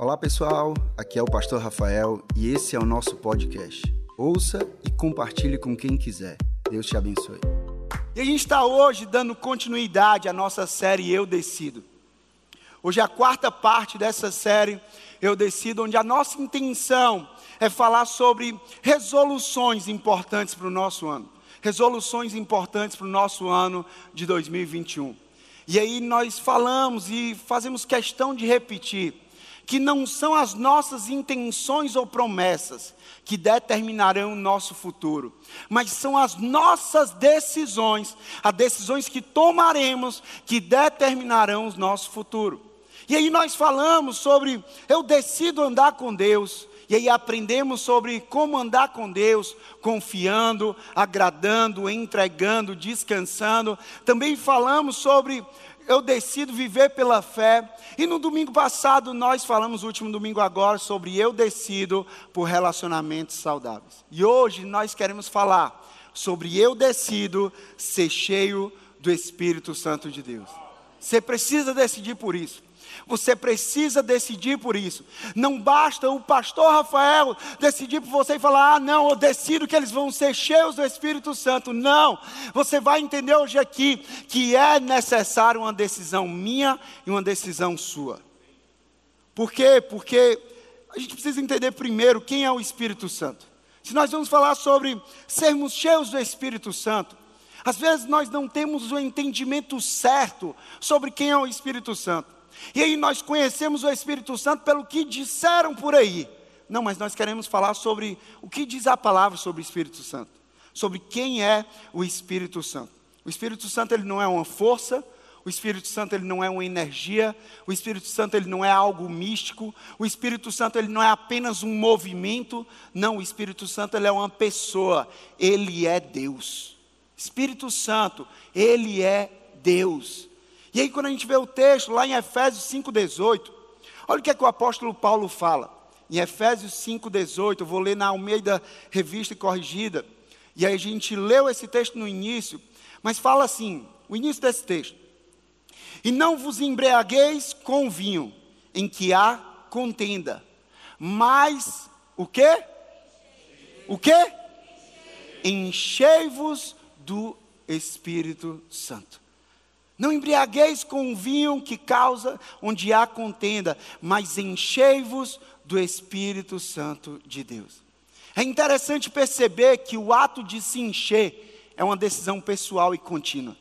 Olá pessoal, aqui é o Pastor Rafael e esse é o nosso podcast. Ouça e compartilhe com quem quiser. Deus te abençoe. E a gente está hoje dando continuidade à nossa série Eu Decido. Hoje é a quarta parte dessa série Eu Decido, onde a nossa intenção é falar sobre resoluções importantes para o nosso ano. Resoluções importantes para o nosso ano de 2021. E aí nós falamos e fazemos questão de repetir que não são as nossas intenções ou promessas que determinarão o nosso futuro, mas são as nossas decisões, as decisões que tomaremos que determinarão o nosso futuro. E aí nós falamos sobre eu decido andar com Deus, e aí aprendemos sobre como andar com Deus, confiando, agradando, entregando, descansando. Também falamos sobre eu decido viver pela fé. E no domingo passado nós falamos, último domingo agora, sobre eu decido por relacionamentos saudáveis. E hoje nós queremos falar sobre eu decido ser cheio do Espírito Santo de Deus. Você precisa decidir por isso. Você precisa decidir por isso. Não basta o pastor Rafael decidir por você e falar: ah, não, eu decido que eles vão ser cheios do Espírito Santo. Não. Você vai entender hoje aqui que é necessário uma decisão minha e uma decisão sua. Por quê? Porque a gente precisa entender primeiro quem é o Espírito Santo. Se nós vamos falar sobre sermos cheios do Espírito Santo, às vezes nós não temos o entendimento certo sobre quem é o Espírito Santo. E aí nós conhecemos o Espírito Santo pelo que disseram por aí. Não, mas nós queremos falar sobre o que diz a palavra sobre o Espírito Santo, sobre quem é o Espírito Santo. O Espírito Santo ele não é uma força, o Espírito Santo ele não é uma energia, o Espírito Santo ele não é algo místico, o Espírito Santo ele não é apenas um movimento, não, o Espírito Santo ele é uma pessoa, ele é Deus. Espírito Santo, ele é Deus. E aí, quando a gente vê o texto lá em Efésios 5,18, olha o que é que o apóstolo Paulo fala. Em Efésios 5,18, eu vou ler na Almeida Revista e Corrigida. E aí a gente leu esse texto no início, mas fala assim: o início desse texto. E não vos embriagueis com vinho, em que há contenda, mas o quê? O quê? Enchei-vos do Espírito Santo. Não embriagueis com o vinho que causa onde há contenda, mas enchei-vos do Espírito Santo de Deus. É interessante perceber que o ato de se encher é uma decisão pessoal e contínua.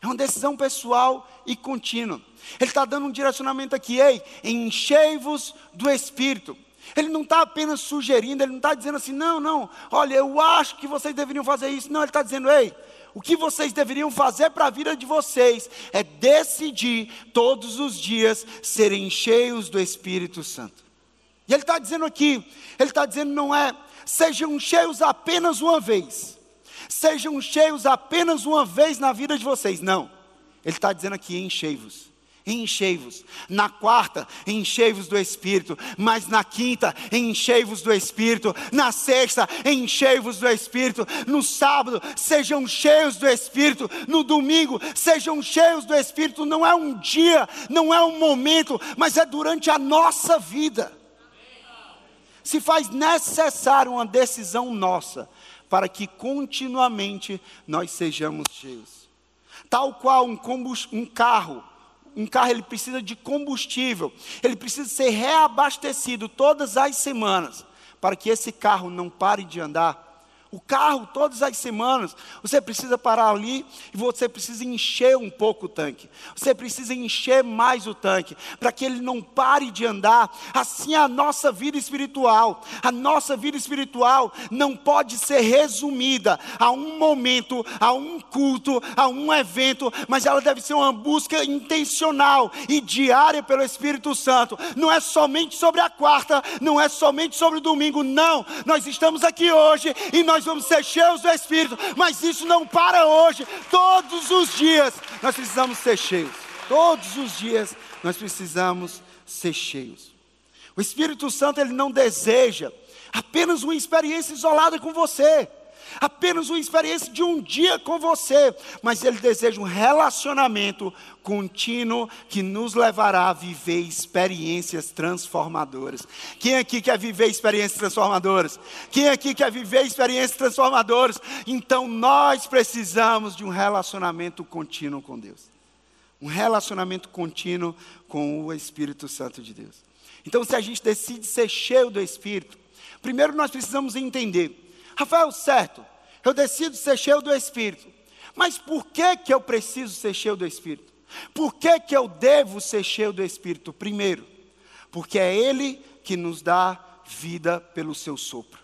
É uma decisão pessoal e contínua. Ele está dando um direcionamento aqui, ei, enchei-vos do Espírito. Ele não está apenas sugerindo, ele não está dizendo assim, não, não, olha, eu acho que vocês deveriam fazer isso. Não, ele está dizendo, ei, o que vocês deveriam fazer para a vida de vocês é decidir todos os dias serem cheios do Espírito Santo. E ele está dizendo aqui, ele está dizendo não é, sejam cheios apenas uma vez, sejam cheios apenas uma vez na vida de vocês, não. Ele está dizendo aqui, enchei-vos enchei-vos. Na quarta, enchei-vos do Espírito. Mas na quinta, enchei-vos do Espírito. Na sexta, enchei-vos do Espírito. No sábado, sejam cheios do Espírito. No domingo, sejam cheios do Espírito. Não é um dia, não é um momento, mas é durante a nossa vida. Se faz necessário uma decisão nossa para que continuamente nós sejamos cheios. Tal qual um, um carro um carro ele precisa de combustível, ele precisa ser reabastecido todas as semanas, para que esse carro não pare de andar. O carro, todas as semanas, você precisa parar ali e você precisa encher um pouco o tanque. Você precisa encher mais o tanque, para que ele não pare de andar. Assim a nossa vida espiritual. A nossa vida espiritual não pode ser resumida a um momento, a um culto, a um evento, mas ela deve ser uma busca intencional e diária pelo Espírito Santo. Não é somente sobre a quarta, não é somente sobre o domingo, não. Nós estamos aqui hoje e nós vamos ser cheios do Espírito, mas isso não para hoje. Todos os dias nós precisamos ser cheios. Todos os dias nós precisamos ser cheios. O Espírito Santo ele não deseja apenas uma experiência isolada com você. Apenas uma experiência de um dia com você, mas Ele deseja um relacionamento contínuo que nos levará a viver experiências transformadoras. Quem aqui quer viver experiências transformadoras? Quem aqui quer viver experiências transformadoras? Então nós precisamos de um relacionamento contínuo com Deus. Um relacionamento contínuo com o Espírito Santo de Deus. Então, se a gente decide ser cheio do Espírito, primeiro nós precisamos entender Rafael, certo, eu decido ser cheio do Espírito. Mas por que, que eu preciso ser cheio do Espírito? Por que, que eu devo ser cheio do Espírito? Primeiro, porque é Ele que nos dá vida pelo seu sopro.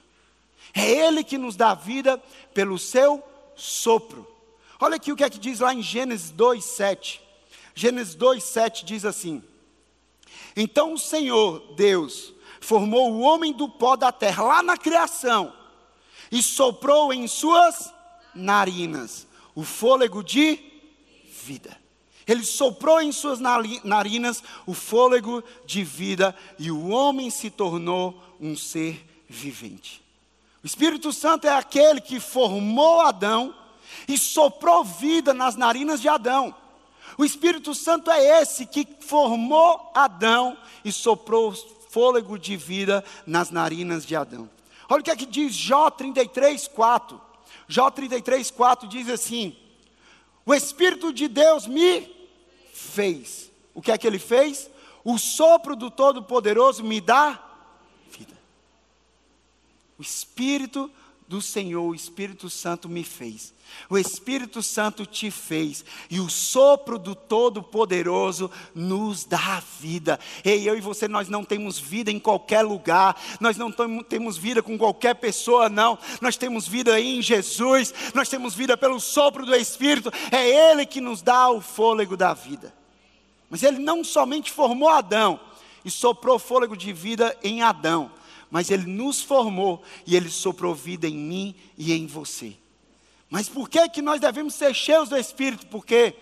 É Ele que nos dá vida pelo seu sopro. Olha aqui o que é que diz lá em Gênesis 2, 7. Gênesis 2, 7 diz assim: Então o Senhor, Deus, formou o homem do pó da terra, lá na criação e soprou em suas narinas o fôlego de vida. Ele soprou em suas narinas o fôlego de vida e o homem se tornou um ser vivente. O Espírito Santo é aquele que formou Adão e soprou vida nas narinas de Adão. O Espírito Santo é esse que formou Adão e soprou fôlego de vida nas narinas de Adão. Olha o que é que diz Jó 33, 4. Jó 33, 4 diz assim: O Espírito de Deus me fez. O que é que ele fez? O sopro do Todo-Poderoso me dá vida. O Espírito do Senhor, o Espírito Santo me fez. O Espírito Santo te fez, e o sopro do Todo-Poderoso nos dá vida. Ei, eu e você, nós não temos vida em qualquer lugar, nós não temos vida com qualquer pessoa, não. Nós temos vida em Jesus, nós temos vida pelo sopro do Espírito, é Ele que nos dá o fôlego da vida. Mas Ele não somente formou Adão e soprou fôlego de vida em Adão, mas Ele nos formou e Ele soprou vida em mim e em você. Mas por que, que nós devemos ser cheios do Espírito? Porque,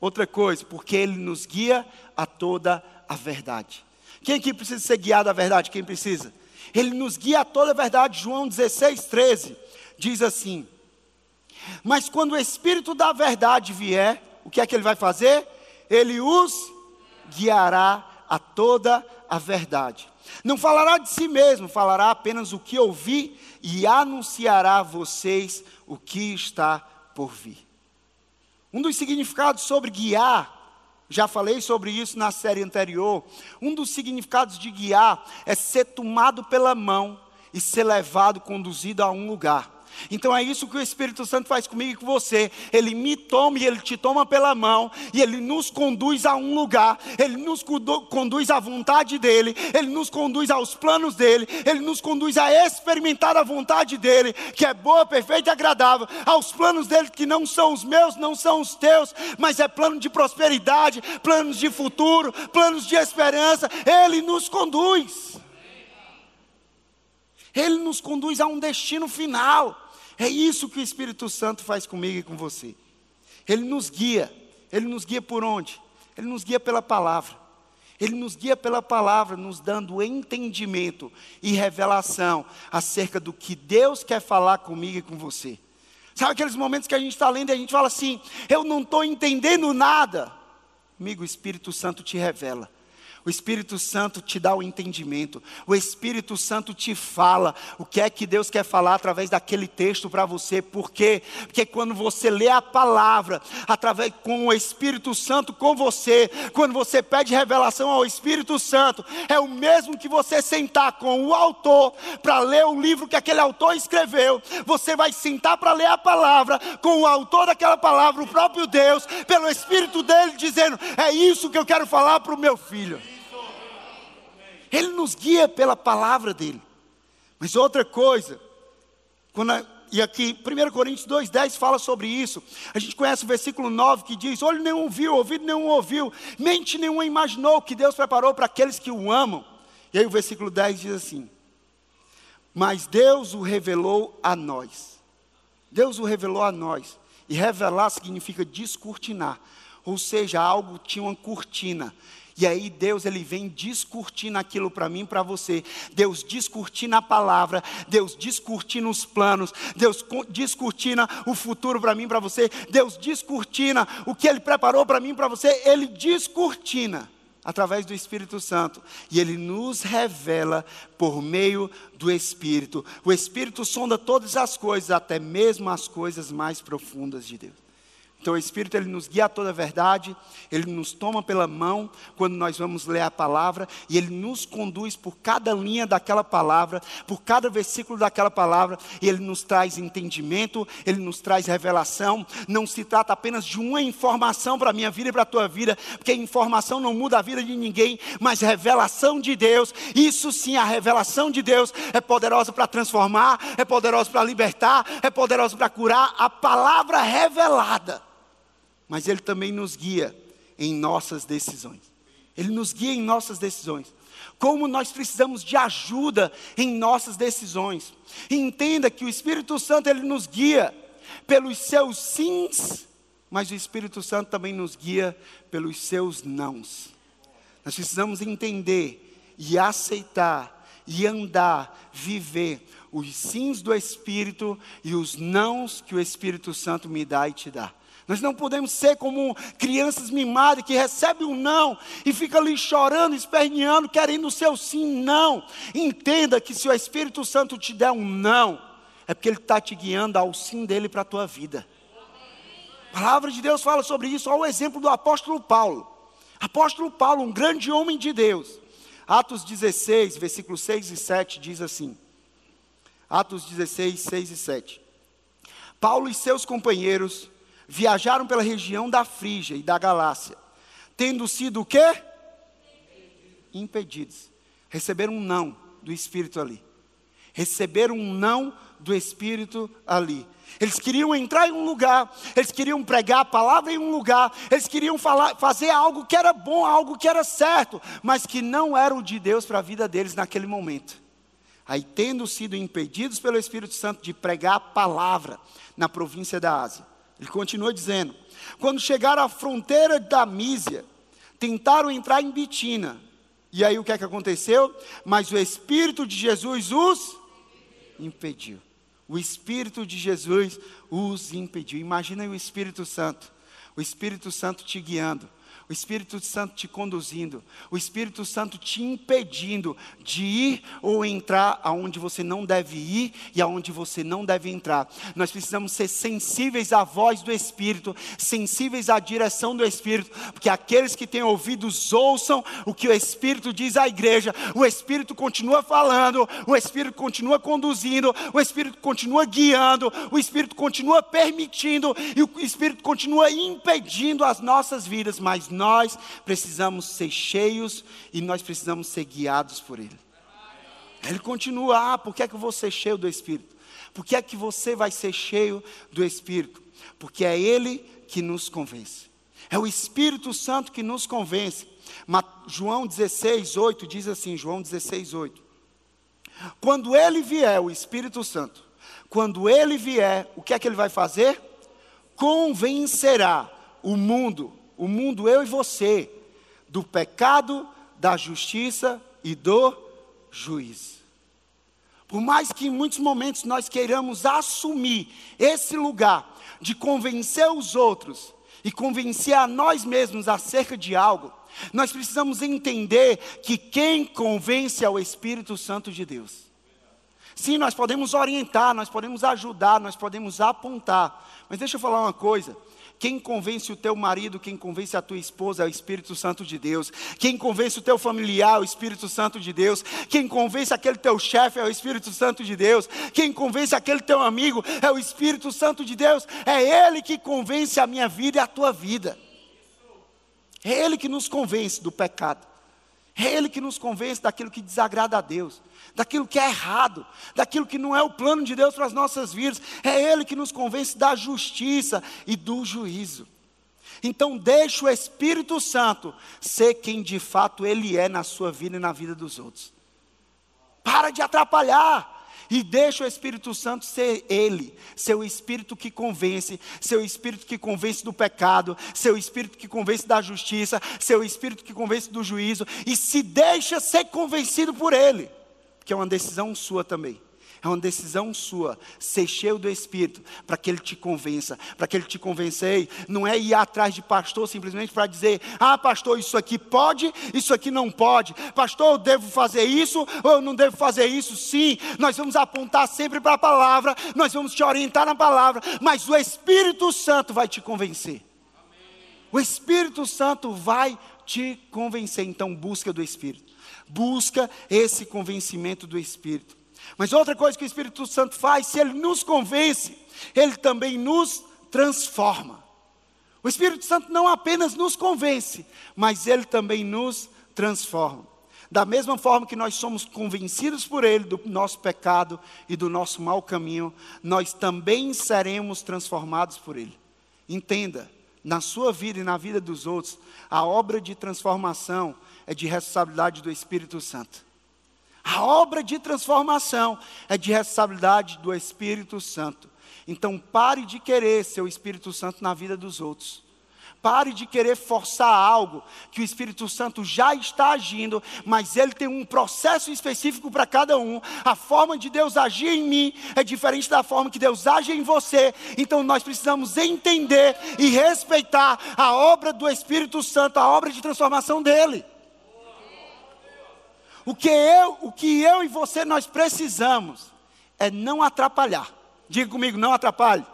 outra coisa, porque Ele nos guia a toda a verdade. Quem aqui precisa ser guiado à verdade? Quem precisa? Ele nos guia a toda a verdade. João 16, 13 diz assim: Mas quando o Espírito da verdade vier, o que é que ele vai fazer? Ele os guiará a toda a verdade. Não falará de si mesmo, falará apenas o que ouvi e anunciará a vocês o que está por vir. Um dos significados sobre guiar, já falei sobre isso na série anterior. Um dos significados de guiar é ser tomado pela mão e ser levado, conduzido a um lugar. Então é isso que o Espírito Santo faz comigo e com você. Ele me toma e ele te toma pela mão e ele nos conduz a um lugar. Ele nos conduz à vontade dele, ele nos conduz aos planos dele, ele nos conduz a experimentar a vontade dele, que é boa, perfeita e agradável. Aos planos dele que não são os meus, não são os teus, mas é plano de prosperidade, planos de futuro, planos de esperança. Ele nos conduz. Ele nos conduz a um destino final. É isso que o Espírito Santo faz comigo e com você. Ele nos guia. Ele nos guia por onde? Ele nos guia pela palavra. Ele nos guia pela palavra, nos dando entendimento e revelação acerca do que Deus quer falar comigo e com você. Sabe aqueles momentos que a gente está lendo e a gente fala assim: eu não estou entendendo nada. Amigo, o Espírito Santo te revela. O Espírito Santo te dá o entendimento. O Espírito Santo te fala o que é que Deus quer falar através daquele texto para você. Por quê? Porque quando você lê a palavra, através com o Espírito Santo com você, quando você pede revelação ao Espírito Santo, é o mesmo que você sentar com o autor para ler o livro que aquele autor escreveu. Você vai sentar para ler a palavra com o autor daquela palavra, o próprio Deus, pelo Espírito dele, dizendo: É isso que eu quero falar para o meu filho. Ele nos guia pela palavra dele. Mas outra coisa, quando a, e aqui 1 Coríntios 2,10 fala sobre isso. A gente conhece o versículo 9 que diz: Olho nenhum viu, ouvido nenhum ouviu, mente nenhuma imaginou que Deus preparou para aqueles que o amam. E aí o versículo 10 diz assim: Mas Deus o revelou a nós. Deus o revelou a nós. E revelar significa descortinar. Ou seja, algo tinha uma cortina E aí Deus ele vem discutindo aquilo para mim, para você. Deus discutindo a palavra, Deus discutindo os planos, Deus discutindo o futuro para mim, para você. Deus discutindo o que ele preparou para mim, para você. Ele discurtina através do Espírito Santo. E ele nos revela por meio do Espírito. O Espírito sonda todas as coisas, até mesmo as coisas mais profundas de Deus. Então o Espírito ele nos guia a toda a verdade, ele nos toma pela mão quando nós vamos ler a palavra e ele nos conduz por cada linha daquela palavra, por cada versículo daquela palavra, e ele nos traz entendimento, ele nos traz revelação. Não se trata apenas de uma informação para a minha vida e para a tua vida, porque informação não muda a vida de ninguém, mas revelação de Deus. Isso sim, a revelação de Deus é poderosa para transformar, é poderosa para libertar, é poderosa para curar. A palavra revelada mas Ele também nos guia em nossas decisões. Ele nos guia em nossas decisões. Como nós precisamos de ajuda em nossas decisões. Entenda que o Espírito Santo ele nos guia pelos seus sims, mas o Espírito Santo também nos guia pelos seus nãos. Nós precisamos entender e aceitar e andar, viver os sims do Espírito e os nãos que o Espírito Santo me dá e te dá. Nós não podemos ser como crianças mimadas que recebem um não e fica ali chorando, esperneando, querendo o seu sim, não. Entenda que se o Espírito Santo te der um não, é porque ele está te guiando ao sim dele para a tua vida. A palavra de Deus fala sobre isso, olha o exemplo do apóstolo Paulo. Apóstolo Paulo, um grande homem de Deus. Atos 16, versículos 6 e 7 diz assim. Atos 16, 6 e 7. Paulo e seus companheiros viajaram pela região da Frígia e da Galácia, tendo sido o quê? Impedidos. Receberam um não do Espírito ali. Receberam um não do Espírito ali. Eles queriam entrar em um lugar, eles queriam pregar a palavra em um lugar, eles queriam falar, fazer algo que era bom, algo que era certo, mas que não era o de Deus para a vida deles naquele momento. Aí, tendo sido impedidos pelo Espírito Santo de pregar a palavra na província da Ásia, ele continua dizendo: quando chegaram à fronteira da Mísia, tentaram entrar em Bitina. E aí o que é que aconteceu? Mas o Espírito de Jesus os impediu. O Espírito de Jesus os impediu. Imagina o Espírito Santo, o Espírito Santo te guiando o Espírito Santo te conduzindo, o Espírito Santo te impedindo de ir ou entrar aonde você não deve ir e aonde você não deve entrar. Nós precisamos ser sensíveis à voz do Espírito, sensíveis à direção do Espírito, porque aqueles que têm ouvidos ouçam o que o Espírito diz à igreja. O Espírito continua falando, o Espírito continua conduzindo, o Espírito continua guiando, o Espírito continua permitindo e o Espírito continua impedindo as nossas vidas, mas nós precisamos ser cheios e nós precisamos ser guiados por Ele. Ele continua, ah, por que é que eu vou ser cheio do Espírito? Por que é que você vai ser cheio do Espírito? Porque é Ele que nos convence. É o Espírito Santo que nos convence. João 16, 8 diz assim: João 16, 8. Quando ele vier, o Espírito Santo, quando ele vier, o que é que ele vai fazer? Convencerá o mundo o mundo, eu e você, do pecado, da justiça e do juízo. Por mais que em muitos momentos nós queiramos assumir esse lugar de convencer os outros e convencer a nós mesmos acerca de algo, nós precisamos entender que quem convence é o Espírito Santo de Deus. Sim, nós podemos orientar, nós podemos ajudar, nós podemos apontar, mas deixa eu falar uma coisa: quem convence o teu marido, quem convence a tua esposa é o Espírito Santo de Deus. Quem convence o teu familiar é o Espírito Santo de Deus. Quem convence aquele teu chefe é o Espírito Santo de Deus. Quem convence aquele teu amigo é o Espírito Santo de Deus. É Ele que convence a minha vida e a tua vida. É Ele que nos convence do pecado. É Ele que nos convence daquilo que desagrada a Deus daquilo que é errado, daquilo que não é o plano de Deus para as nossas vidas. É Ele que nos convence da justiça e do juízo. Então, deixe o Espírito Santo ser quem de fato Ele é na sua vida e na vida dos outros. Para de atrapalhar. E deixa o Espírito Santo ser Ele, seu Espírito que convence, seu Espírito que convence do pecado, seu Espírito que convence da justiça, seu Espírito que convence do juízo, e se deixa ser convencido por Ele, que é uma decisão sua também. É uma decisão sua, ser cheio do Espírito, para que Ele te convença, para que Ele te convença. não é ir atrás de pastor simplesmente para dizer: ah, pastor, isso aqui pode, isso aqui não pode. Pastor, eu devo fazer isso ou eu não devo fazer isso? Sim, nós vamos apontar sempre para a palavra, nós vamos te orientar na palavra, mas o Espírito Santo vai te convencer. O Espírito Santo vai te convencer. Então, busca do Espírito. Busca esse convencimento do Espírito. Mas outra coisa que o Espírito Santo faz, se ele nos convence, ele também nos transforma. O Espírito Santo não apenas nos convence, mas ele também nos transforma. Da mesma forma que nós somos convencidos por Ele do nosso pecado e do nosso mau caminho, nós também seremos transformados por Ele. Entenda, na sua vida e na vida dos outros, a obra de transformação é de responsabilidade do Espírito Santo. A obra de transformação é de responsabilidade do Espírito Santo. Então pare de querer ser o Espírito Santo na vida dos outros. Pare de querer forçar algo que o Espírito Santo já está agindo, mas ele tem um processo específico para cada um. A forma de Deus agir em mim é diferente da forma que Deus age em você. Então nós precisamos entender e respeitar a obra do Espírito Santo, a obra de transformação dele. O que eu, o que eu e você nós precisamos é não atrapalhar. Diga comigo, não atrapalhe.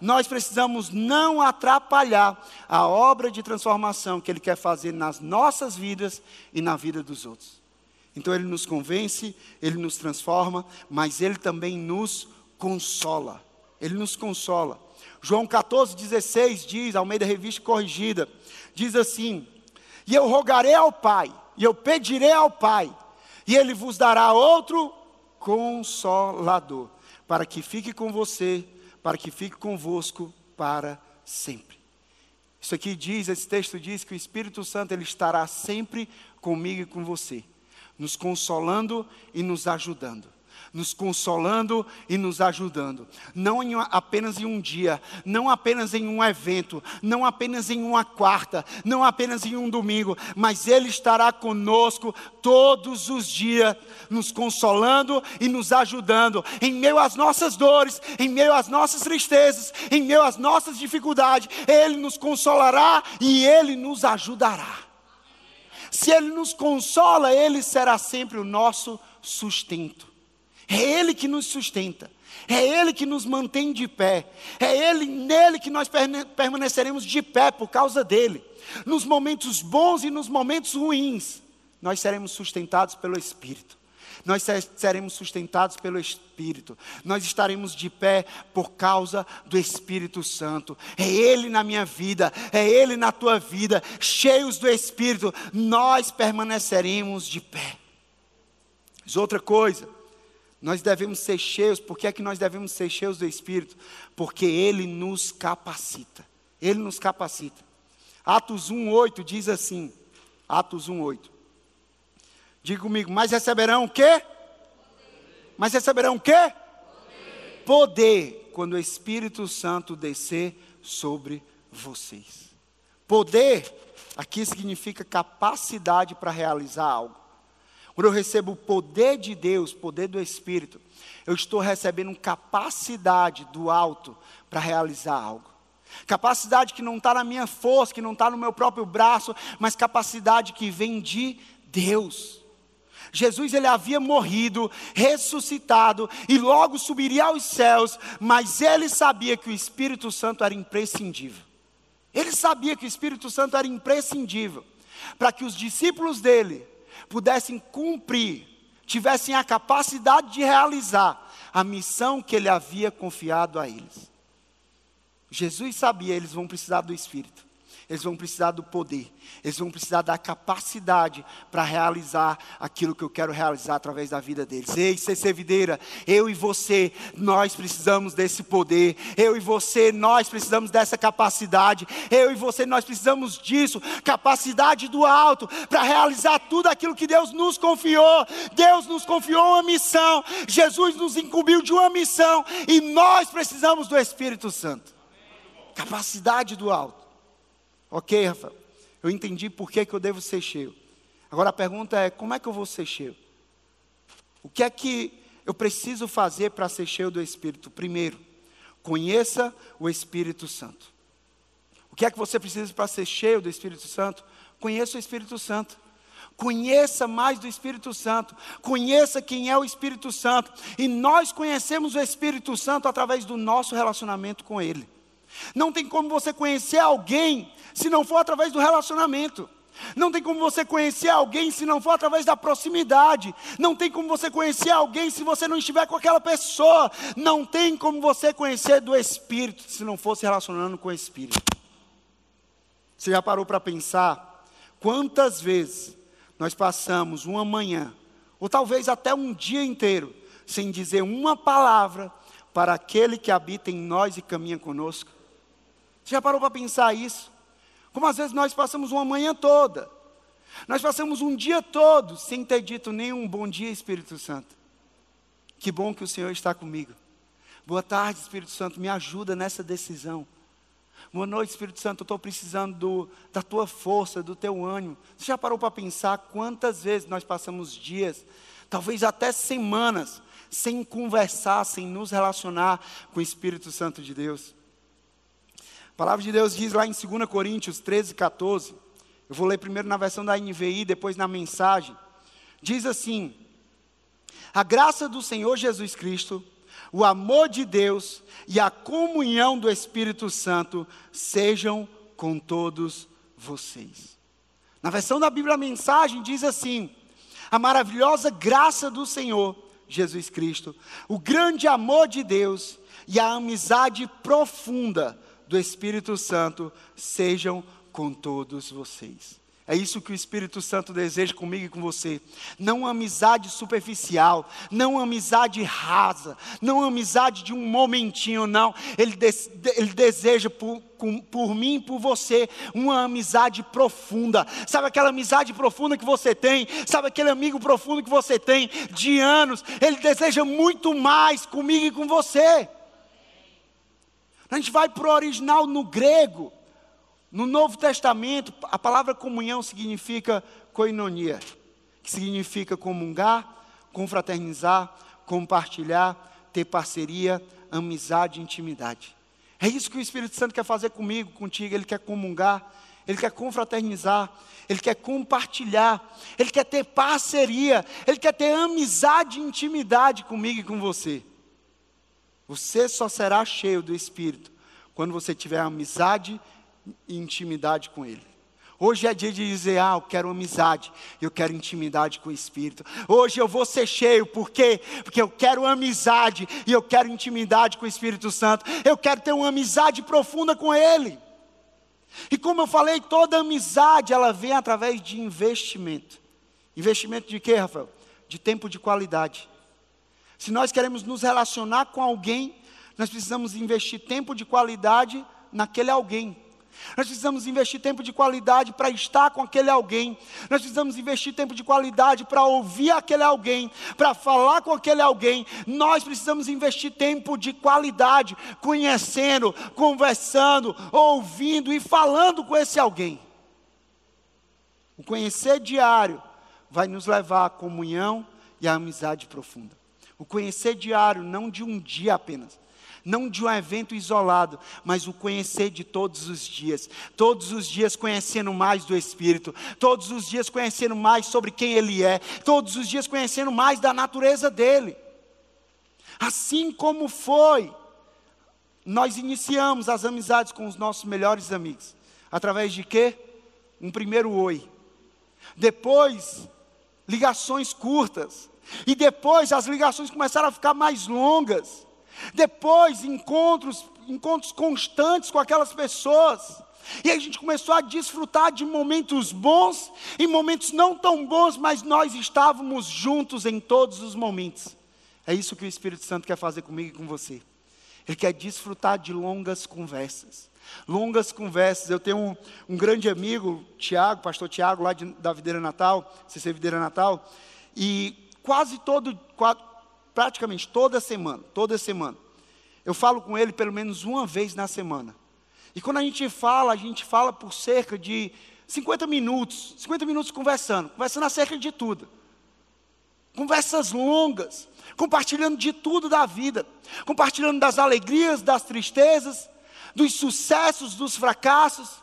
Nós precisamos não atrapalhar a obra de transformação que Ele quer fazer nas nossas vidas e na vida dos outros. Então Ele nos convence, Ele nos transforma, mas Ele também nos consola. Ele nos consola. João 14, 16 diz, ao meio da revista corrigida, diz assim: E eu rogarei ao Pai, e eu pedirei ao Pai, e Ele vos dará outro consolador, para que fique com você, para que fique convosco para sempre. Isso aqui diz, esse texto diz que o Espírito Santo ele estará sempre comigo e com você, nos consolando e nos ajudando nos consolando e nos ajudando. Não em, apenas em um dia, não apenas em um evento, não apenas em uma quarta, não apenas em um domingo, mas Ele estará conosco todos os dias, nos consolando e nos ajudando, em meio às nossas dores, em meio às nossas tristezas, em meio às nossas dificuldades. Ele nos consolará e Ele nos ajudará. Se Ele nos consola, Ele será sempre o nosso sustento. É Ele que nos sustenta. É Ele que nos mantém de pé. É Ele, nele que nós permaneceremos de pé por causa dele. Nos momentos bons e nos momentos ruins, nós seremos sustentados pelo Espírito. Nós seremos sustentados pelo Espírito. Nós estaremos de pé por causa do Espírito Santo. É Ele na minha vida, é Ele na tua vida, cheios do Espírito, nós permaneceremos de pé. Mas outra coisa, nós devemos ser cheios, por que é que nós devemos ser cheios do Espírito? Porque Ele nos capacita. Ele nos capacita. Atos 1,8 diz assim: Atos 1,8. Diga comigo, mas receberão o quê? Mas receberão o quê? Poder. Poder, quando o Espírito Santo descer sobre vocês. Poder, aqui significa capacidade para realizar algo. Quando eu recebo o poder de Deus, poder do Espírito, eu estou recebendo capacidade do alto para realizar algo. Capacidade que não está na minha força, que não está no meu próprio braço, mas capacidade que vem de Deus. Jesus ele havia morrido, ressuscitado e logo subiria aos céus, mas ele sabia que o Espírito Santo era imprescindível. Ele sabia que o Espírito Santo era imprescindível para que os discípulos dele pudessem cumprir, tivessem a capacidade de realizar a missão que ele havia confiado a eles. Jesus sabia, eles vão precisar do Espírito. Eles vão precisar do poder, eles vão precisar da capacidade para realizar aquilo que eu quero realizar através da vida deles. Ei, CC Videira, eu e você, nós precisamos desse poder, eu e você, nós precisamos dessa capacidade, eu e você, nós precisamos disso, capacidade do alto, para realizar tudo aquilo que Deus nos confiou. Deus nos confiou uma missão, Jesus nos incumbiu de uma missão, e nós precisamos do Espírito Santo. Capacidade do alto. Ok, Rafael, eu entendi por que, que eu devo ser cheio. Agora a pergunta é: como é que eu vou ser cheio? O que é que eu preciso fazer para ser cheio do Espírito? Primeiro, conheça o Espírito Santo. O que é que você precisa para ser cheio do Espírito Santo? Conheça o Espírito Santo. Conheça mais do Espírito Santo, conheça quem é o Espírito Santo, e nós conhecemos o Espírito Santo através do nosso relacionamento com Ele. Não tem como você conhecer alguém se não for através do relacionamento. Não tem como você conhecer alguém se não for através da proximidade. Não tem como você conhecer alguém se você não estiver com aquela pessoa. Não tem como você conhecer do Espírito se não for se relacionando com o Espírito. Você já parou para pensar quantas vezes nós passamos uma manhã, ou talvez até um dia inteiro, sem dizer uma palavra para aquele que habita em nós e caminha conosco? Você já parou para pensar isso? Como às vezes nós passamos uma manhã toda, nós passamos um dia todo sem ter dito nenhum bom dia, Espírito Santo. Que bom que o Senhor está comigo. Boa tarde, Espírito Santo, me ajuda nessa decisão. Boa noite, Espírito Santo, eu estou precisando do, da tua força, do teu ânimo. Você já parou para pensar quantas vezes nós passamos dias, talvez até semanas, sem conversar, sem nos relacionar com o Espírito Santo de Deus? A palavra de Deus diz lá em 2 Coríntios 13, 14. Eu vou ler primeiro na versão da NVI, depois na mensagem. Diz assim: A graça do Senhor Jesus Cristo, o amor de Deus e a comunhão do Espírito Santo sejam com todos vocês. Na versão da Bíblia a mensagem diz assim: A maravilhosa graça do Senhor Jesus Cristo, o grande amor de Deus e a amizade profunda do Espírito Santo sejam com todos vocês. É isso que o Espírito Santo deseja comigo e com você. Não uma amizade superficial, não uma amizade rasa, não uma amizade de um momentinho, não. Ele, ele deseja por, com, por mim e por você uma amizade profunda. Sabe aquela amizade profunda que você tem? Sabe aquele amigo profundo que você tem de anos? Ele deseja muito mais comigo e com você. A gente vai para o original no grego. No Novo Testamento, a palavra comunhão significa koinonia, que significa comungar, confraternizar, compartilhar, ter parceria, amizade, intimidade. É isso que o Espírito Santo quer fazer comigo, contigo. Ele quer comungar, ele quer confraternizar, ele quer compartilhar, ele quer ter parceria, ele quer ter amizade e intimidade comigo e com você. Você só será cheio do Espírito quando você tiver amizade e intimidade com Ele. Hoje é dia de dizer, ah, eu quero amizade, eu quero intimidade com o Espírito. Hoje eu vou ser cheio, por quê? Porque eu quero amizade e eu quero intimidade com o Espírito Santo. Eu quero ter uma amizade profunda com Ele. E como eu falei, toda amizade ela vem através de investimento. Investimento de quê, Rafael? De tempo de qualidade. Se nós queremos nos relacionar com alguém, nós precisamos investir tempo de qualidade naquele alguém. Nós precisamos investir tempo de qualidade para estar com aquele alguém. Nós precisamos investir tempo de qualidade para ouvir aquele alguém, para falar com aquele alguém. Nós precisamos investir tempo de qualidade, conhecendo, conversando, ouvindo e falando com esse alguém. O conhecer diário vai nos levar à comunhão e à amizade profunda. O conhecer diário, não de um dia apenas, não de um evento isolado, mas o conhecer de todos os dias, todos os dias conhecendo mais do Espírito, todos os dias conhecendo mais sobre quem Ele é, todos os dias conhecendo mais da natureza dele. Assim como foi, nós iniciamos as amizades com os nossos melhores amigos, através de quê? Um primeiro oi, depois ligações curtas, e depois as ligações começaram a ficar mais longas. Depois encontros, encontros constantes com aquelas pessoas. E a gente começou a desfrutar de momentos bons e momentos não tão bons, mas nós estávamos juntos em todos os momentos. É isso que o Espírito Santo quer fazer comigo e com você. Ele quer desfrutar de longas conversas. Longas conversas. Eu tenho um, um grande amigo, Tiago, pastor Tiago, lá de, da Videira Natal, CC Videira Natal, e quase todo, quase, praticamente toda semana, toda semana, eu falo com ele pelo menos uma vez na semana. E quando a gente fala, a gente fala por cerca de 50 minutos, 50 minutos conversando, conversando acerca de tudo. Conversas longas, compartilhando de tudo da vida, compartilhando das alegrias, das tristezas, dos sucessos, dos fracassos,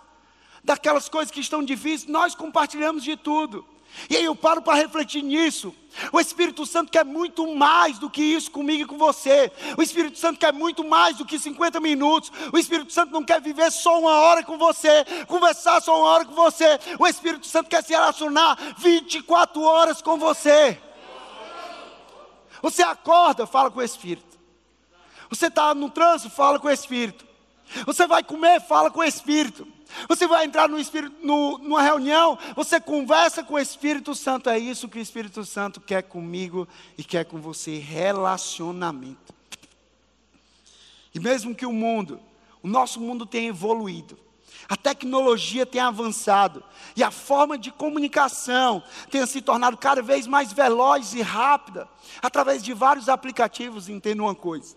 daquelas coisas que estão difíceis, nós compartilhamos de tudo. E aí eu paro para refletir nisso. O Espírito Santo quer muito mais do que isso comigo e com você. O Espírito Santo quer muito mais do que 50 minutos. O Espírito Santo não quer viver só uma hora com você, conversar só uma hora com você. O Espírito Santo quer se relacionar 24 horas com você. Você acorda, fala com o Espírito. Você está no trânsito, fala com o Espírito. Você vai comer, fala com o Espírito. Você vai entrar no Espírito, no, numa reunião, você conversa com o Espírito Santo. É isso que o Espírito Santo quer comigo e quer com você: relacionamento. E mesmo que o mundo, o nosso mundo tenha evoluído, a tecnologia tenha avançado e a forma de comunicação tenha se tornado cada vez mais veloz e rápida, através de vários aplicativos, entenda uma coisa: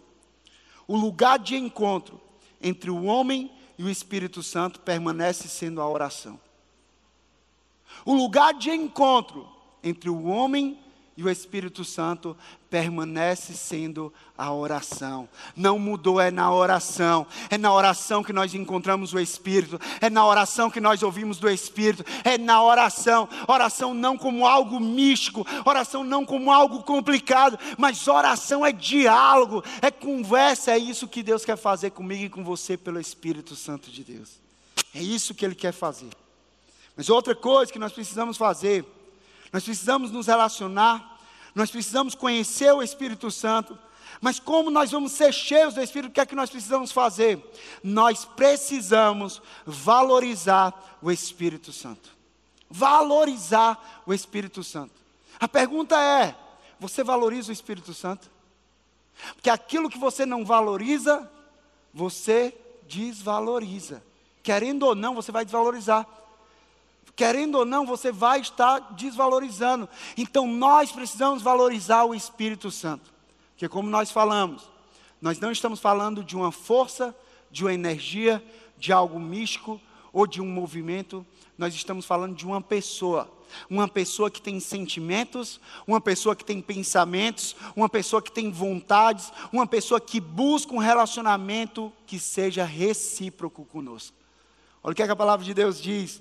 o lugar de encontro entre o homem e o Espírito Santo permanece sendo a oração. O lugar de encontro entre o homem e o Espírito Santo permanece sendo a oração. Não mudou, é na oração. É na oração que nós encontramos o Espírito. É na oração que nós ouvimos do Espírito. É na oração. Oração não como algo místico, oração não como algo complicado, mas oração é diálogo, é conversa. É isso que Deus quer fazer comigo e com você pelo Espírito Santo de Deus. É isso que Ele quer fazer. Mas outra coisa que nós precisamos fazer nós precisamos nos relacionar, nós precisamos conhecer o Espírito Santo. Mas como nós vamos ser cheios do Espírito, o que é que nós precisamos fazer? Nós precisamos valorizar o Espírito Santo. Valorizar o Espírito Santo. A pergunta é: você valoriza o Espírito Santo? Porque aquilo que você não valoriza, você desvaloriza. Querendo ou não, você vai desvalorizar querendo ou não, você vai estar desvalorizando. Então nós precisamos valorizar o Espírito Santo. Porque, como nós falamos, nós não estamos falando de uma força, de uma energia, de algo místico ou de um movimento, nós estamos falando de uma pessoa. Uma pessoa que tem sentimentos, uma pessoa que tem pensamentos, uma pessoa que tem vontades, uma pessoa que busca um relacionamento que seja recíproco conosco. Olha o que, é que a palavra de Deus diz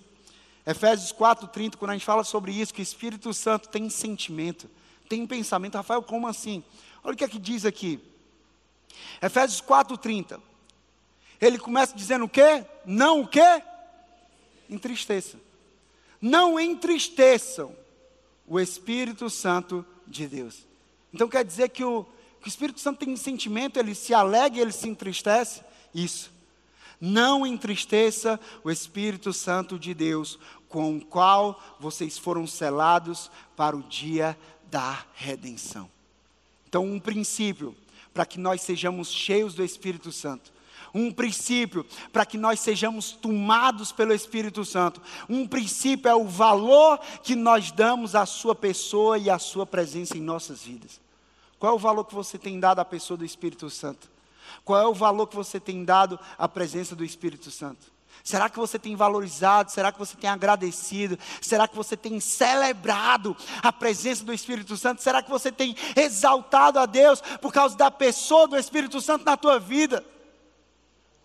Efésios 4,30, quando a gente fala sobre isso, que o Espírito Santo tem sentimento, tem pensamento. Rafael, como assim? Olha o que é que diz aqui. Efésios 4,30. Ele começa dizendo o quê? Não o quê? Entristeça. Não entristeçam o Espírito Santo de Deus. Então quer dizer que o, que o Espírito Santo tem sentimento, ele se alegra, ele se entristece? Isso. Não entristeça o Espírito Santo de Deus, com o qual vocês foram selados para o dia da redenção. Então, um princípio para que nós sejamos cheios do Espírito Santo. Um princípio para que nós sejamos tomados pelo Espírito Santo. Um princípio é o valor que nós damos à Sua pessoa e à Sua presença em nossas vidas. Qual é o valor que você tem dado à pessoa do Espírito Santo? Qual é o valor que você tem dado à presença do Espírito Santo? Será que você tem valorizado? Será que você tem agradecido? Será que você tem celebrado a presença do Espírito Santo? Será que você tem exaltado a Deus por causa da pessoa do Espírito Santo na tua vida?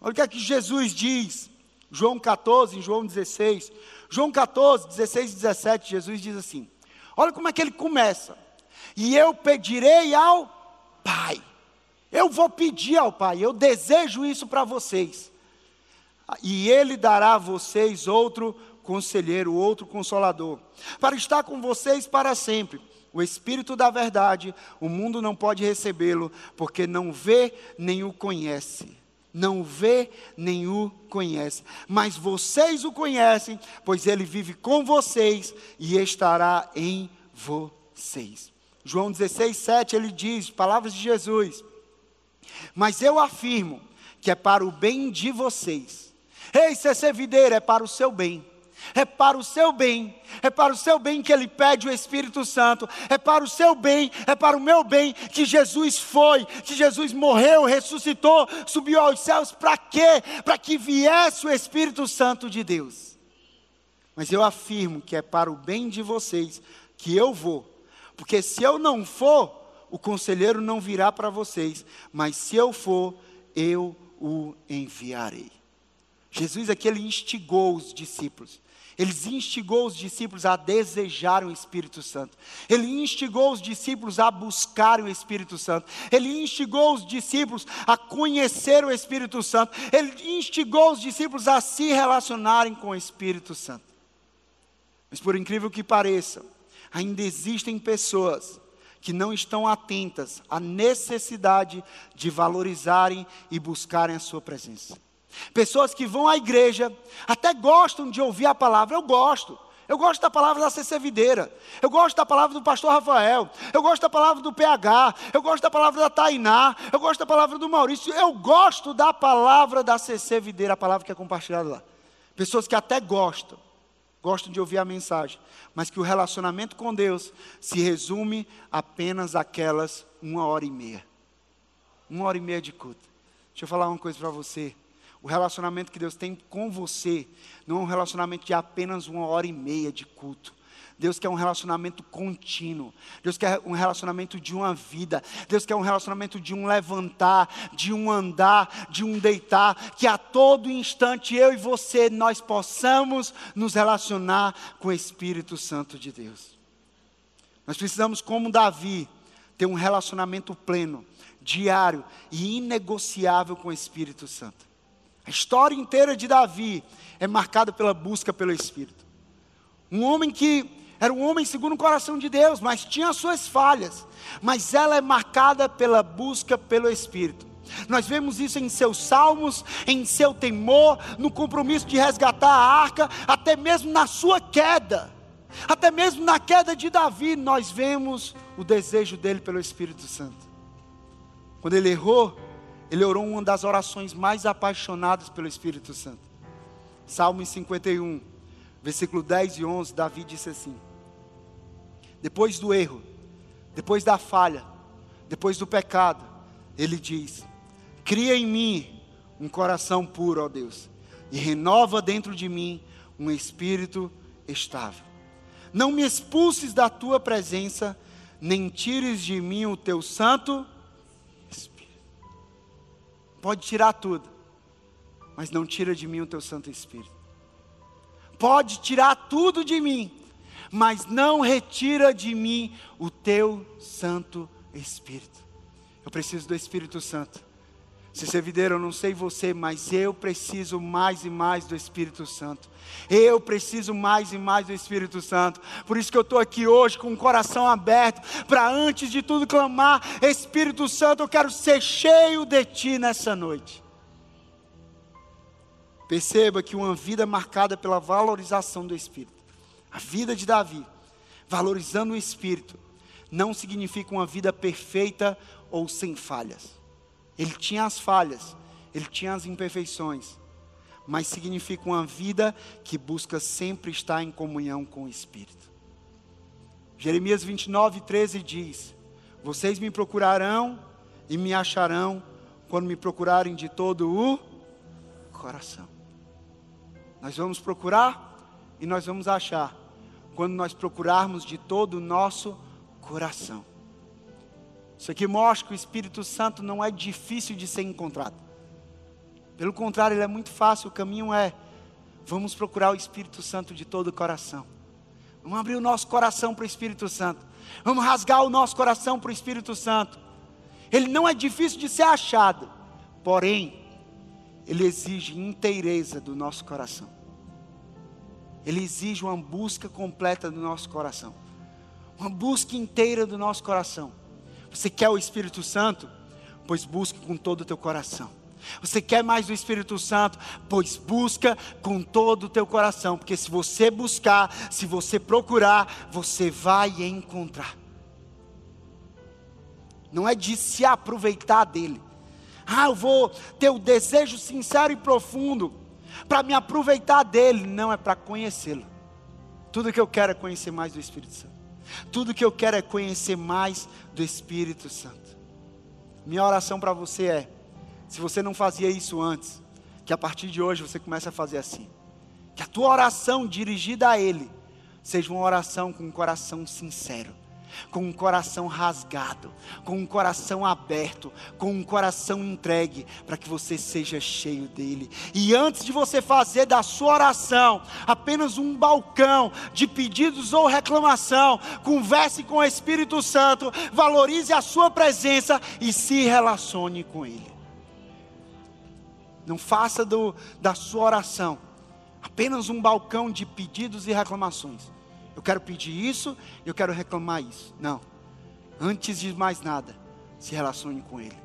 Olha o que é que Jesus diz, João 14, João 16. João 14, 16 e 17, Jesus diz assim: Olha como é que ele começa. E eu pedirei ao Pai eu vou pedir ao Pai, eu desejo isso para vocês. E Ele dará a vocês outro conselheiro, outro consolador, para estar com vocês para sempre. O Espírito da Verdade, o mundo não pode recebê-lo, porque não vê nem o conhece. não vê nem o conhece. Mas vocês o conhecem, pois ele vive com vocês e estará em vocês. João 16, 7, ele diz, palavras de Jesus: Mas eu afirmo que é para o bem de vocês. Ei, CC Videira, é para o seu bem é para o seu bem, é para o seu bem que Ele pede o Espírito Santo, é para o seu bem, é para o meu bem que Jesus foi, que Jesus morreu, ressuscitou, subiu aos céus, para quê? Para que viesse o Espírito Santo de Deus. Mas eu afirmo que é para o bem de vocês que eu vou, porque se eu não for, o conselheiro não virá para vocês, mas se eu for, eu o enviarei. Jesus aqui ele instigou os discípulos. Ele instigou os discípulos a desejarem o Espírito Santo. Ele instigou os discípulos a buscarem o Espírito Santo. Ele instigou os discípulos a conhecer o Espírito Santo. Ele instigou os discípulos a se relacionarem com o Espírito Santo. Mas por incrível que pareça, ainda existem pessoas que não estão atentas à necessidade de valorizarem e buscarem a sua presença. Pessoas que vão à igreja, até gostam de ouvir a palavra, eu gosto. Eu gosto da palavra da CC Videira. Eu gosto da palavra do pastor Rafael. Eu gosto da palavra do PH. Eu gosto da palavra da Tainá. Eu gosto da palavra do Maurício. Eu gosto da palavra da CC Videira, a palavra que é compartilhada lá. Pessoas que até gostam, gostam de ouvir a mensagem, mas que o relacionamento com Deus se resume apenas aquelas uma hora e meia. Uma hora e meia de culto. Deixa eu falar uma coisa para você. O relacionamento que Deus tem com você não é um relacionamento de apenas uma hora e meia de culto. Deus quer um relacionamento contínuo. Deus quer um relacionamento de uma vida. Deus quer um relacionamento de um levantar, de um andar, de um deitar. Que a todo instante eu e você nós possamos nos relacionar com o Espírito Santo de Deus. Nós precisamos, como Davi, ter um relacionamento pleno, diário e inegociável com o Espírito Santo. A história inteira de Davi é marcada pela busca pelo Espírito. Um homem que era um homem segundo o coração de Deus, mas tinha suas falhas. Mas ela é marcada pela busca pelo Espírito. Nós vemos isso em seus salmos, em seu temor, no compromisso de resgatar a arca, até mesmo na sua queda. Até mesmo na queda de Davi, nós vemos o desejo dele pelo Espírito Santo. Quando ele errou, ele orou uma das orações mais apaixonadas pelo Espírito Santo. Salmo 51, versículo 10 e 11, Davi disse assim: Depois do erro, depois da falha, depois do pecado, ele diz: Cria em mim um coração puro, ó Deus, e renova dentro de mim um espírito estável. Não me expulses da tua presença, nem tires de mim o teu santo Pode tirar tudo, mas não tira de mim o teu Santo Espírito. Pode tirar tudo de mim, mas não retira de mim o teu Santo Espírito. Eu preciso do Espírito Santo. Se servideiro, eu não sei você, mas eu preciso mais e mais do Espírito Santo. Eu preciso mais e mais do Espírito Santo. Por isso que eu estou aqui hoje com o coração aberto, para antes de tudo clamar: Espírito Santo, eu quero ser cheio de Ti nessa noite. Perceba que uma vida marcada pela valorização do Espírito, a vida de Davi, valorizando o Espírito, não significa uma vida perfeita ou sem falhas. Ele tinha as falhas, ele tinha as imperfeições, mas significa uma vida que busca sempre estar em comunhão com o Espírito. Jeremias 29, 13 diz: Vocês me procurarão e me acharão quando me procurarem de todo o coração. Nós vamos procurar e nós vamos achar quando nós procurarmos de todo o nosso coração. Isso aqui mostra que o Espírito Santo não é difícil de ser encontrado. Pelo contrário, ele é muito fácil. O caminho é: vamos procurar o Espírito Santo de todo o coração. Vamos abrir o nosso coração para o Espírito Santo. Vamos rasgar o nosso coração para o Espírito Santo. Ele não é difícil de ser achado, porém, ele exige inteireza do nosso coração. Ele exige uma busca completa do nosso coração. Uma busca inteira do nosso coração. Você quer o Espírito Santo? Pois busque com todo o teu coração. Você quer mais do Espírito Santo? Pois busca com todo o teu coração, porque se você buscar, se você procurar, você vai encontrar. Não é de se aproveitar dele. Ah, eu vou ter o desejo sincero e profundo para me aproveitar dele. Não, é para conhecê-lo. Tudo que eu quero é conhecer mais do Espírito Santo. Tudo que eu quero é conhecer mais do Espírito Santo. Minha oração para você é: se você não fazia isso antes, que a partir de hoje você comece a fazer assim. Que a tua oração dirigida a Ele seja uma oração com um coração sincero com um coração rasgado, com um coração aberto, com um coração entregue, para que você seja cheio dele. E antes de você fazer da sua oração apenas um balcão de pedidos ou reclamação, converse com o Espírito Santo, valorize a sua presença e se relacione com ele. Não faça do, da sua oração apenas um balcão de pedidos e reclamações eu quero pedir isso, eu quero reclamar isso. Não. Antes de mais nada, se relacione com Ele.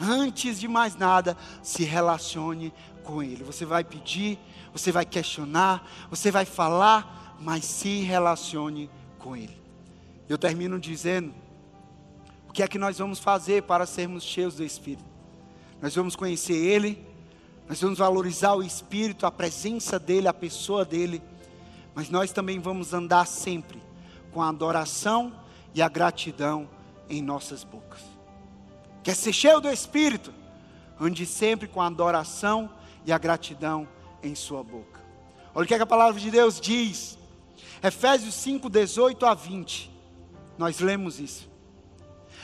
Antes de mais nada, se relacione com Ele. Você vai pedir, você vai questionar, você vai falar, mas se relacione com Ele. Eu termino dizendo: o que é que nós vamos fazer para sermos cheios do Espírito? Nós vamos conhecer Ele, nós vamos valorizar o Espírito, a presença dEle, a pessoa dEle mas nós também vamos andar sempre com a adoração e a gratidão em nossas bocas. Quer ser cheio do Espírito? Ande sempre com a adoração e a gratidão em sua boca. Olha o que, é que a palavra de Deus diz. Efésios 5, 18 a 20. Nós lemos isso.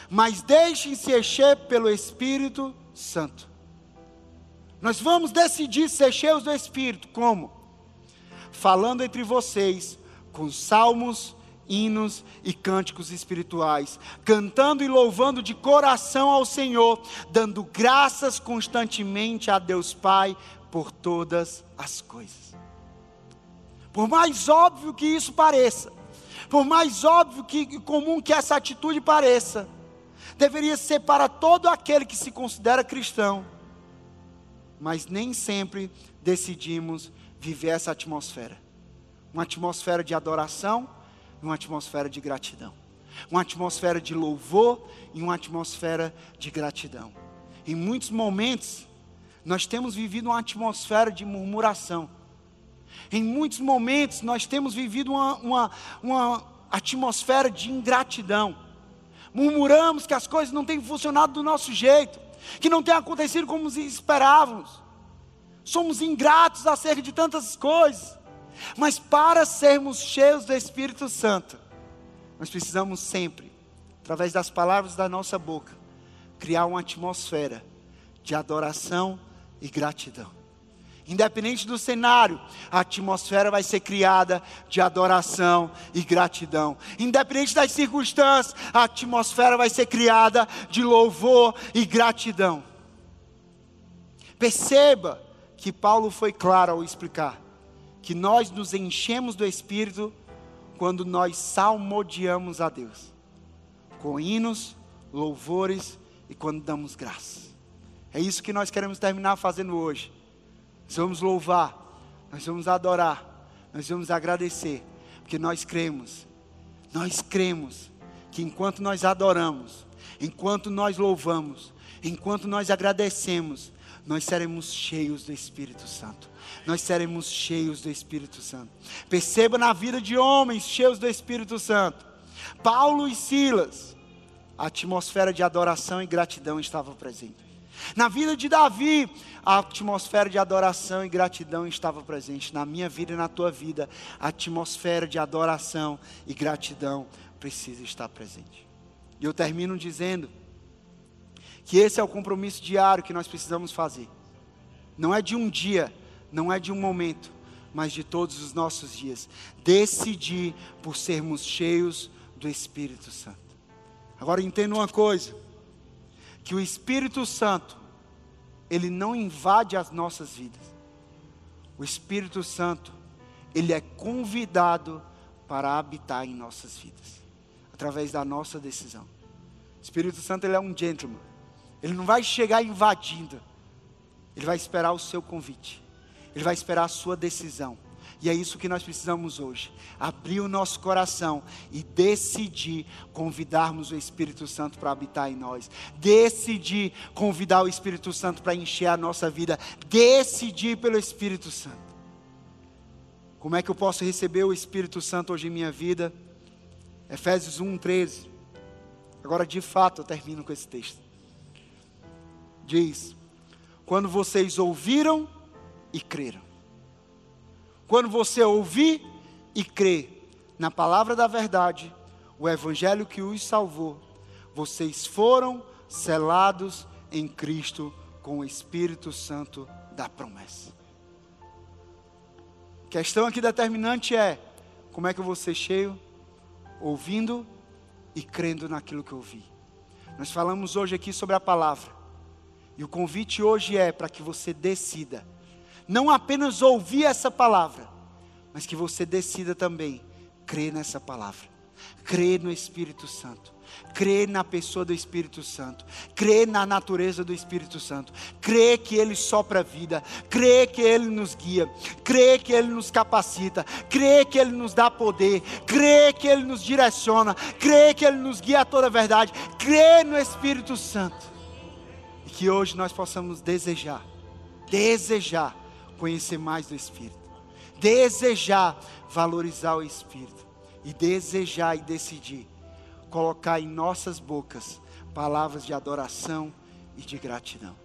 Mas deixem-se encher pelo Espírito Santo. Nós vamos decidir ser cheios do Espírito. Como? Falando entre vocês com salmos, hinos e cânticos espirituais, cantando e louvando de coração ao Senhor, dando graças constantemente a Deus Pai por todas as coisas. Por mais óbvio que isso pareça, por mais óbvio que comum que essa atitude pareça, deveria ser para todo aquele que se considera cristão. Mas nem sempre decidimos viver essa atmosfera. Uma atmosfera de adoração e uma atmosfera de gratidão. Uma atmosfera de louvor e uma atmosfera de gratidão. Em muitos momentos, nós temos vivido uma atmosfera de murmuração. Em muitos momentos, nós temos vivido uma, uma, uma atmosfera de ingratidão. Murmuramos que as coisas não têm funcionado do nosso jeito, que não tem acontecido como esperávamos somos ingratos acerca de tantas coisas. Mas para sermos cheios do Espírito Santo, nós precisamos sempre, através das palavras da nossa boca, criar uma atmosfera de adoração e gratidão. Independente do cenário, a atmosfera vai ser criada de adoração e gratidão. Independente das circunstâncias, a atmosfera vai ser criada de louvor e gratidão. Perceba que Paulo foi claro ao explicar que nós nos enchemos do Espírito quando nós salmodiamos a Deus, com hinos, louvores e quando damos graça. É isso que nós queremos terminar fazendo hoje. Nós vamos louvar, nós vamos adorar, nós vamos agradecer, porque nós cremos, nós cremos que enquanto nós adoramos, enquanto nós louvamos, enquanto nós agradecemos, nós seremos cheios do Espírito Santo. Nós seremos cheios do Espírito Santo. Perceba na vida de homens cheios do Espírito Santo. Paulo e Silas, a atmosfera de adoração e gratidão estava presente. Na vida de Davi, a atmosfera de adoração e gratidão estava presente. Na minha vida e na tua vida, a atmosfera de adoração e gratidão precisa estar presente. E eu termino dizendo que esse é o compromisso diário que nós precisamos fazer. Não é de um dia, não é de um momento, mas de todos os nossos dias. Decidir por sermos cheios do Espírito Santo. Agora entenda uma coisa: que o Espírito Santo, ele não invade as nossas vidas. O Espírito Santo, ele é convidado para habitar em nossas vidas, através da nossa decisão. O Espírito Santo, ele é um gentleman. Ele não vai chegar invadindo. Ele vai esperar o seu convite. Ele vai esperar a sua decisão. E é isso que nós precisamos hoje: abrir o nosso coração e decidir convidarmos o Espírito Santo para habitar em nós, decidir convidar o Espírito Santo para encher a nossa vida, decidir pelo Espírito Santo. Como é que eu posso receber o Espírito Santo hoje em minha vida? Efésios 1, 13. Agora, de fato, eu termino com esse texto. Diz: Quando vocês ouviram e creram. Quando você ouvir e crer na palavra da verdade, o evangelho que os salvou, vocês foram selados em Cristo com o Espírito Santo da promessa. A questão aqui determinante é: como é que eu vou ser cheio? Ouvindo e crendo naquilo que ouvi. Nós falamos hoje aqui sobre a palavra. E o convite hoje é para que você decida. Não apenas ouvir essa palavra, mas que você decida também crer nessa palavra, crer no Espírito Santo, crer na pessoa do Espírito Santo, crer na natureza do Espírito Santo, crer que Ele sopra a vida, crer que Ele nos guia, crer que Ele nos capacita, crer que Ele nos dá poder, crer que Ele nos direciona, crer que Ele nos guia a toda a verdade, crer no Espírito Santo. Que hoje nós possamos desejar, desejar conhecer mais do Espírito, desejar valorizar o Espírito e desejar e decidir colocar em nossas bocas palavras de adoração e de gratidão.